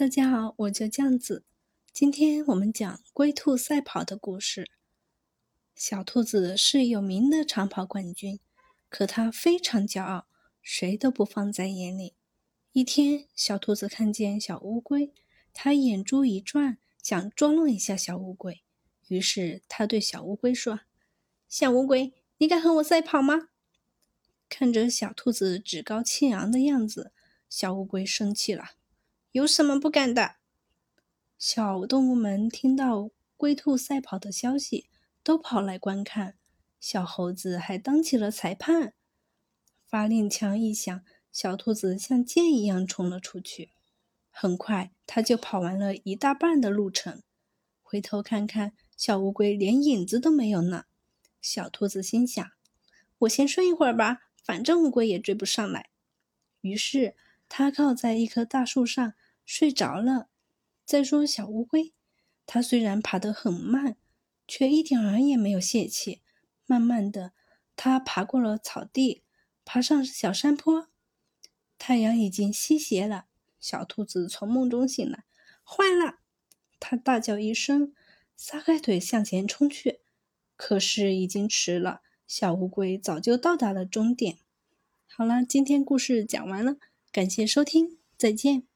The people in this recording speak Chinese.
大家好，我叫酱子。今天我们讲龟兔赛跑的故事。小兔子是有名的长跑冠军，可它非常骄傲，谁都不放在眼里。一天，小兔子看见小乌龟，它眼珠一转，想捉弄一下小乌龟。于是，它对小乌龟说：“小乌龟，你敢和我赛跑吗？”看着小兔子趾高气扬的样子，小乌龟生气了。有什么不敢的？小动物们听到龟兔赛跑的消息，都跑来观看。小猴子还当起了裁判。发令枪一响，小兔子像箭一样冲了出去。很快，它就跑完了一大半的路程。回头看看，小乌龟连影子都没有呢。小兔子心想：“我先睡一会儿吧，反正乌龟也追不上来。”于是，它靠在一棵大树上。睡着了。再说小乌龟，它虽然爬得很慢，却一点儿也没有泄气。慢慢的，它爬过了草地，爬上小山坡。太阳已经西斜了。小兔子从梦中醒来，坏了！它大叫一声，撒开腿向前冲去。可是已经迟了，小乌龟早就到达了终点。好了，今天故事讲完了，感谢收听，再见。